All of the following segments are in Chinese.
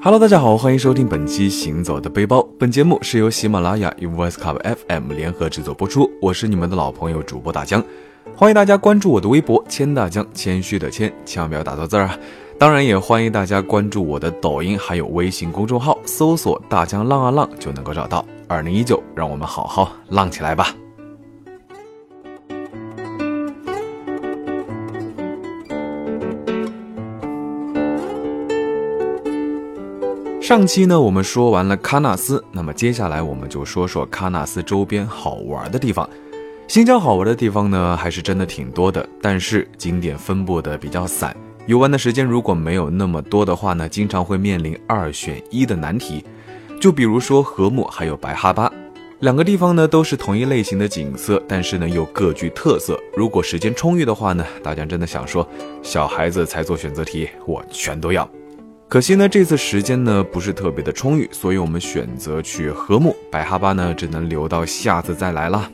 Hello，大家好，欢迎收听本期《行走的背包》。本节目是由喜马拉雅与 Voice Club FM 联合制作播出。我是你们的老朋友主播大江，欢迎大家关注我的微博“谦大江”，谦虚的谦，千万不要打错字啊！当然也欢迎大家关注我的抖音还有微信公众号，搜索“大江浪啊浪”就能够找到。二零一九，让我们好好浪起来吧！上期呢，我们说完了喀纳斯，那么接下来我们就说说喀纳斯周边好玩的地方。新疆好玩的地方呢，还是真的挺多的，但是景点分布的比较散，游玩的时间如果没有那么多的话呢，经常会面临二选一的难题。就比如说禾木还有白哈巴两个地方呢，都是同一类型的景色，但是呢又各具特色。如果时间充裕的话呢，大家真的想说，小孩子才做选择题，我全都要。可惜呢，这次时间呢不是特别的充裕，所以我们选择去禾木，白哈巴呢只能留到下次再来了。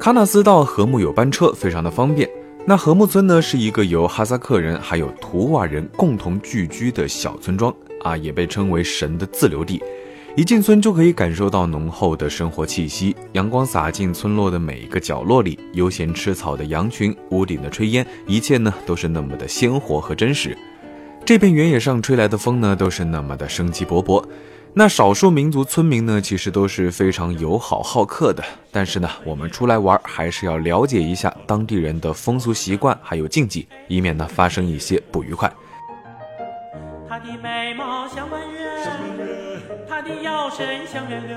喀纳斯到禾木有班车，非常的方便。那禾木村呢是一个由哈萨克人还有图瓦人共同聚居的小村庄啊，也被称为神的自留地。一进村就可以感受到浓厚的生活气息，阳光洒进村落的每一个角落里，悠闲吃草的羊群，屋顶的炊烟，一切呢都是那么的鲜活和真实。这片原野上吹来的风呢，都是那么的生机勃勃。那少数民族村民呢，其实都是非常友好好客的。但是呢，我们出来玩还是要了解一下当地人的风俗习惯还有禁忌，以免呢发生一些不愉快。他的眉毛像弯月，他的腰身像圆柳，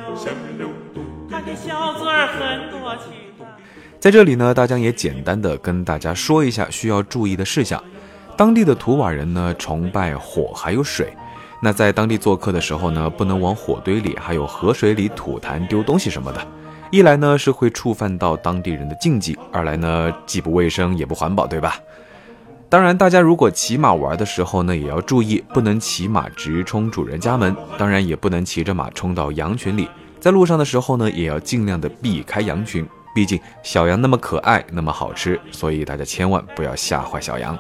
他的小嘴儿很多情。在这里呢，大江也简单的跟大家说一下需要注意的事项。当地的图瓦人呢，崇拜火还有水。那在当地做客的时候呢，不能往火堆里还有河水里吐痰丢东西什么的。一来呢是会触犯到当地人的禁忌，二来呢既不卫生也不环保，对吧？当然，大家如果骑马玩的时候呢，也要注意，不能骑马直冲主人家门，当然也不能骑着马冲到羊群里。在路上的时候呢，也要尽量的避开羊群，毕竟小羊那么可爱，那么好吃，所以大家千万不要吓坏小羊。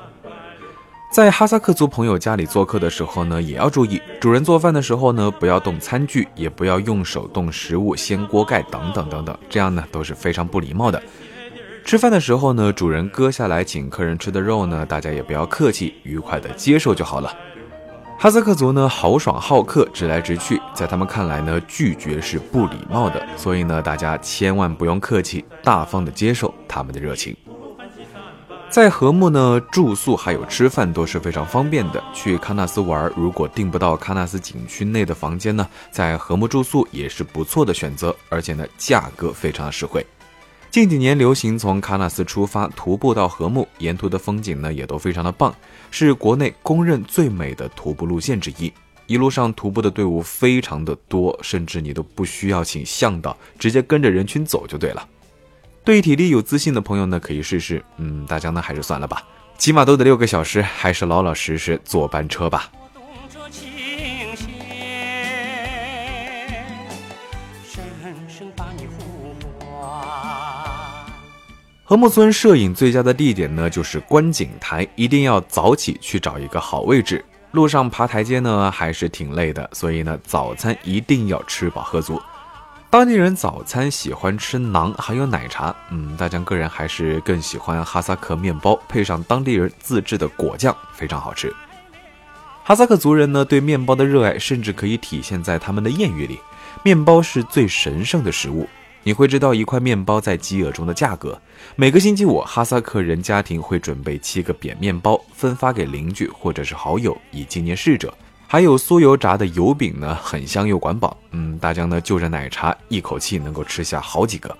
在哈萨克族朋友家里做客的时候呢，也要注意，主人做饭的时候呢，不要动餐具，也不要用手动食物、掀锅盖等等等等，这样呢都是非常不礼貌的。吃饭的时候呢，主人割下来请客人吃的肉呢，大家也不要客气，愉快的接受就好了。哈萨克族呢豪爽好客，直来直去，在他们看来呢，拒绝是不礼貌的，所以呢，大家千万不用客气，大方的接受他们的热情。在禾木呢，住宿还有吃饭都是非常方便的。去喀纳斯玩，如果订不到喀纳斯景区内的房间呢，在禾木住宿也是不错的选择，而且呢，价格非常的实惠。近几年流行从喀纳斯出发徒步到禾木，沿途的风景呢也都非常的棒，是国内公认最美的徒步路线之一。一路上徒步的队伍非常的多，甚至你都不需要请向导，直接跟着人群走就对了。对体力有自信的朋友呢，可以试试。嗯，大家呢还是算了吧，起码都得六个小时，还是老老实实坐班车吧。禾木村摄影最佳的地点呢，就是观景台，一定要早起去找一个好位置。路上爬台阶呢，还是挺累的，所以呢，早餐一定要吃饱喝足。当地人早餐喜欢吃馕，还有奶茶。嗯，大江个人还是更喜欢哈萨克面包，配上当地人自制的果酱，非常好吃。哈萨克族人呢，对面包的热爱甚至可以体现在他们的谚语里：面包是最神圣的食物。你会知道一块面包在饥饿中的价格。每个星期五，哈萨克人家庭会准备七个扁面包，分发给邻居或者是好友，以纪念逝者。还有酥油炸的油饼呢，很香又管饱。嗯，大家呢就着奶茶，一口气能够吃下好几个。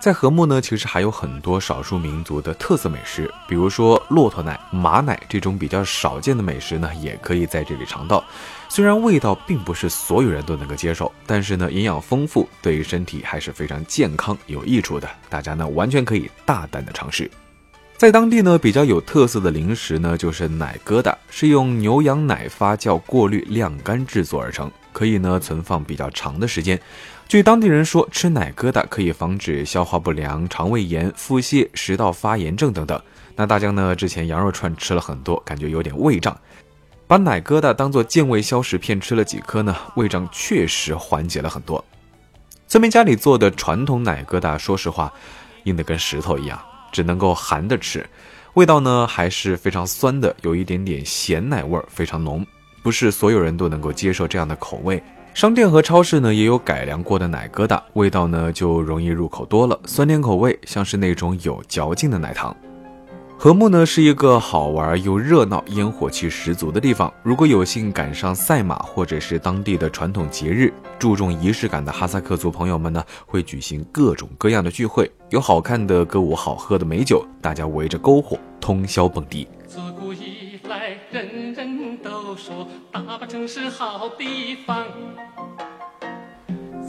在和木呢，其实还有很多少数民族的特色美食，比如说骆驼奶、马奶这种比较少见的美食呢，也可以在这里尝到。虽然味道并不是所有人都能够接受，但是呢，营养丰富，对于身体还是非常健康有益处的。大家呢完全可以大胆的尝试。在当地呢，比较有特色的零食呢，就是奶疙瘩，是用牛羊奶发酵、过滤、晾干制作而成，可以呢存放比较长的时间。据当地人说，吃奶疙瘩可以防止消化不良、肠胃炎、腹泻、食道发炎症等等。那大江呢，之前羊肉串吃了很多，感觉有点胃胀。把奶疙瘩当做健胃消食片吃了几颗呢，胃胀确实缓解了很多。村民家里做的传统奶疙瘩，说实话，硬得跟石头一样，只能够含着吃，味道呢还是非常酸的，有一点点咸奶味儿，非常浓，不是所有人都能够接受这样的口味。商店和超市呢也有改良过的奶疙瘩，味道呢就容易入口多了，酸甜口味，像是那种有嚼劲的奶糖。禾木呢是一个好玩又热闹、烟火气十足的地方。如果有幸赶上赛马或者是当地的传统节日，注重仪式感的哈萨克族朋友们呢，会举行各种各样的聚会，有好看的歌舞、好喝的美酒，大家围着篝火通宵蹦迪。自古以来，人人都说大巴城是好地方。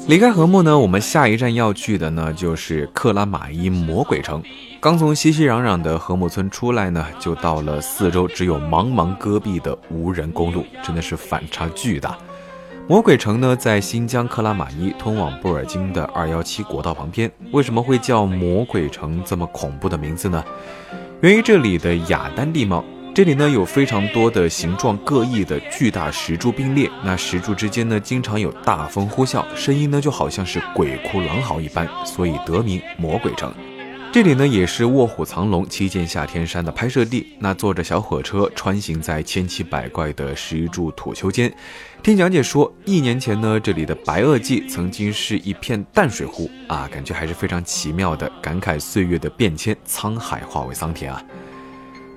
离开禾木呢，我们下一站要去的呢就是克拉玛依魔鬼城。刚从熙熙攘攘的禾木村出来呢，就到了四周只有茫茫戈壁的无人公路，真的是反差巨大。魔鬼城呢，在新疆克拉玛依通往布尔津的二幺七国道旁边。为什么会叫魔鬼城这么恐怖的名字呢？源于这里的雅丹地貌。这里呢有非常多的形状各异的巨大石柱并列，那石柱之间呢经常有大风呼啸，声音呢就好像是鬼哭狼嚎一般，所以得名魔鬼城。这里呢也是《卧虎藏龙》七剑下天山的拍摄地。那坐着小火车穿行在千奇百怪的石柱土丘间，听讲解说，一年前呢这里的白垩纪曾经是一片淡水湖啊，感觉还是非常奇妙的，感慨岁月的变迁，沧海化为桑田啊。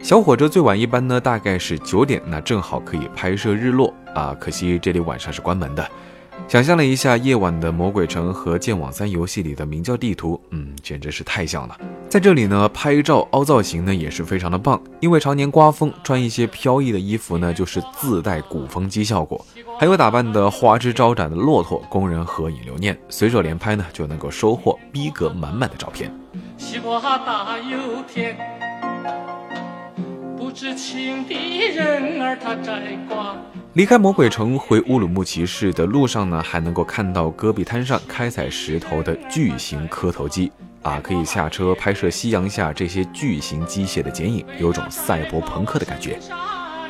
小火车最晚一班呢，大概是九点，那正好可以拍摄日落啊。可惜这里晚上是关门的。想象了一下夜晚的魔鬼城和《剑网三》游戏里的明教地图，嗯，简直是太像了。在这里呢，拍照凹造型呢也是非常的棒，因为常年刮风，穿一些飘逸的衣服呢，就是自带鼓风机效果。还有打扮的花枝招展的骆驼，供人合影留念，随手连拍呢就能够收获逼格满满的照片。西瓜大又甜。知情的人儿他摘瓜。离开魔鬼城回乌鲁木齐市的路上呢，还能够看到戈壁滩上开采石头的巨型磕头机啊，可以下车拍摄夕阳下这些巨型机械的剪影，有种赛博朋克的感觉。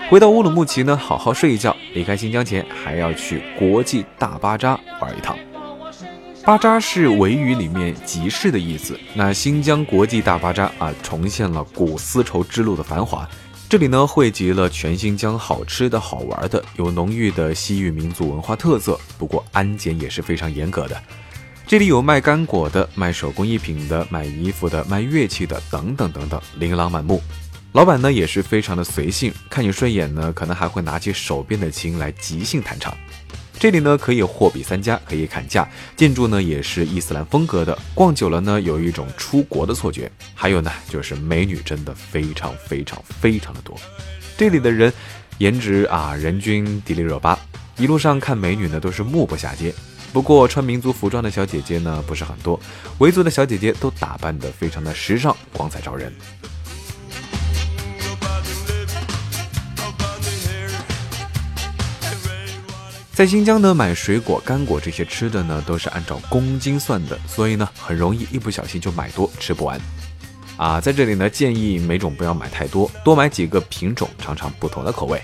回到乌鲁木齐呢，好好睡一觉。离开新疆前，还要去国际大巴扎玩一趟。巴扎是维语里面集市的意思。那新疆国际大巴扎啊，重现了古丝绸之路的繁华。这里呢，汇集了全新疆好吃的好玩的，有浓郁的西域民族文化特色。不过安检也是非常严格的。这里有卖干果的、卖手工艺品的、卖衣服的、卖乐器的，等等等等，琳琅满目。老板呢也是非常的随性，看你顺眼呢，可能还会拿起手边的琴来即兴弹唱。这里呢可以货比三家，可以砍价，建筑呢也是伊斯兰风格的，逛久了呢有一种出国的错觉。还有呢就是美女真的非常非常非常的多，这里的人颜值啊人均迪丽热巴，一路上看美女呢都是目不暇接。不过穿民族服装的小姐姐呢不是很多，维族的小姐姐都打扮得非常的时尚，光彩照人。在新疆呢，买水果、干果这些吃的呢，都是按照公斤算的，所以呢，很容易一不小心就买多吃不完。啊，在这里呢，建议每种不要买太多，多买几个品种，尝尝不同的口味。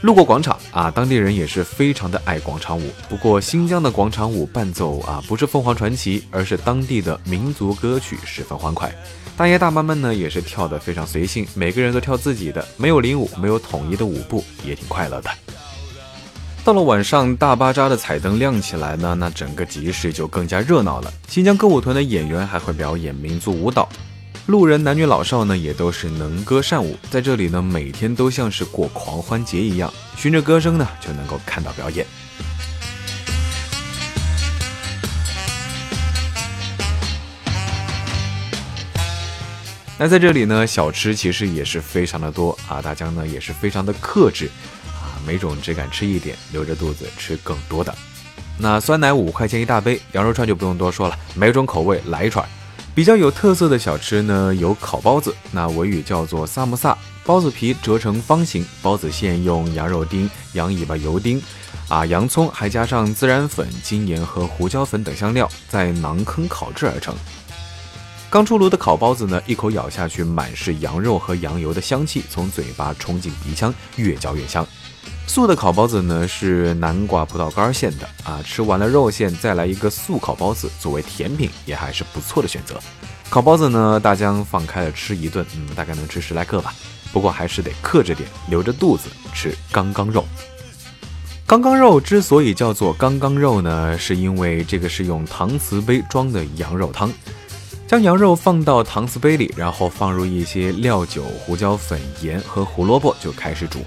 路过广场啊，当地人也是非常的爱广场舞。不过新疆的广场舞伴奏啊，不是凤凰传奇，而是当地的民族歌曲，十分欢快。大爷大妈们呢，也是跳得非常随性，每个人都跳自己的，没有领舞，没有统一的舞步，也挺快乐的。到了晚上，大巴扎的彩灯亮起来呢，那整个集市就更加热闹了。新疆歌舞团的演员还会表演民族舞蹈，路人男女老少呢也都是能歌善舞，在这里呢每天都像是过狂欢节一样，循着歌声呢就能够看到表演。那在这里呢，小吃其实也是非常的多啊，大家呢也是非常的克制。每种只敢吃一点，留着肚子吃更多的。那酸奶五块钱一大杯，羊肉串就不用多说了，每种口味来一串。比较有特色的小吃呢，有烤包子，那维语叫做萨姆萨，包子皮折成方形，包子馅用羊肉丁、羊尾巴油丁，啊，洋葱，还加上孜然粉、精盐和胡椒粉等香料，在馕坑烤制而成。刚出炉的烤包子呢，一口咬下去，满是羊肉和羊油的香气，从嘴巴冲进鼻腔，越嚼越香。素的烤包子呢是南瓜葡萄干馅的啊，吃完了肉馅，再来一个素烤包子作为甜品，也还是不错的选择。烤包子呢，大江放开了吃一顿，嗯，大概能吃十来个吧。不过还是得克制点，留着肚子吃刚刚肉。刚刚肉之所以叫做刚刚肉呢，是因为这个是用搪瓷杯装的羊肉汤。将羊肉放到搪瓷杯里，然后放入一些料酒、胡椒粉、盐和胡萝卜，就开始煮。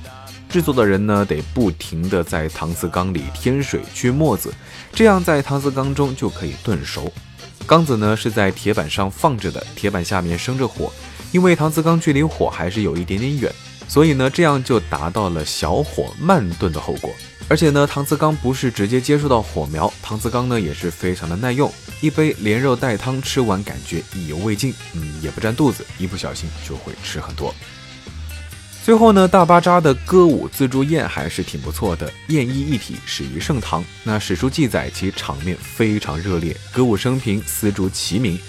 制作的人呢，得不停地在搪瓷缸里添水去沫子，这样在搪瓷缸中就可以炖熟。缸子呢是在铁板上放着的，铁板下面生着火，因为搪瓷缸距离火还是有一点点远，所以呢这样就达到了小火慢炖的后果。而且呢，搪瓷缸不是直接接触到火苗，搪瓷缸呢也是非常的耐用。一杯连肉带汤吃完，感觉意犹未尽，嗯，也不占肚子，一不小心就会吃很多。最后呢，大巴扎的歌舞自助宴还是挺不错的，宴衣一体，始于盛唐。那史书记载其场面非常热烈，歌舞升平，丝竹齐鸣，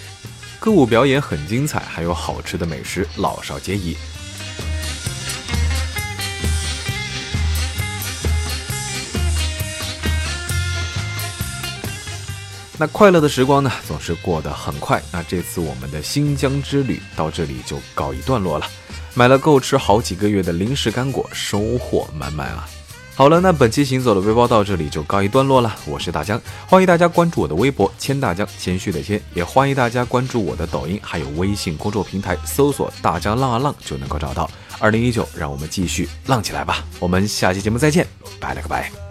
歌舞表演很精彩，还有好吃的美食，老少皆宜。那快乐的时光呢，总是过得很快。那这次我们的新疆之旅到这里就告一段落了，买了够吃好几个月的零食干果，收获满满啊！好了，那本期行走的背包到这里就告一段落了。我是大江，欢迎大家关注我的微博“谦大江”，谦虚的谦，也欢迎大家关注我的抖音，还有微信公众平台，搜索“大江浪啊浪”就能够找到。二零一九，让我们继续浪起来吧！我们下期节目再见，拜了个拜。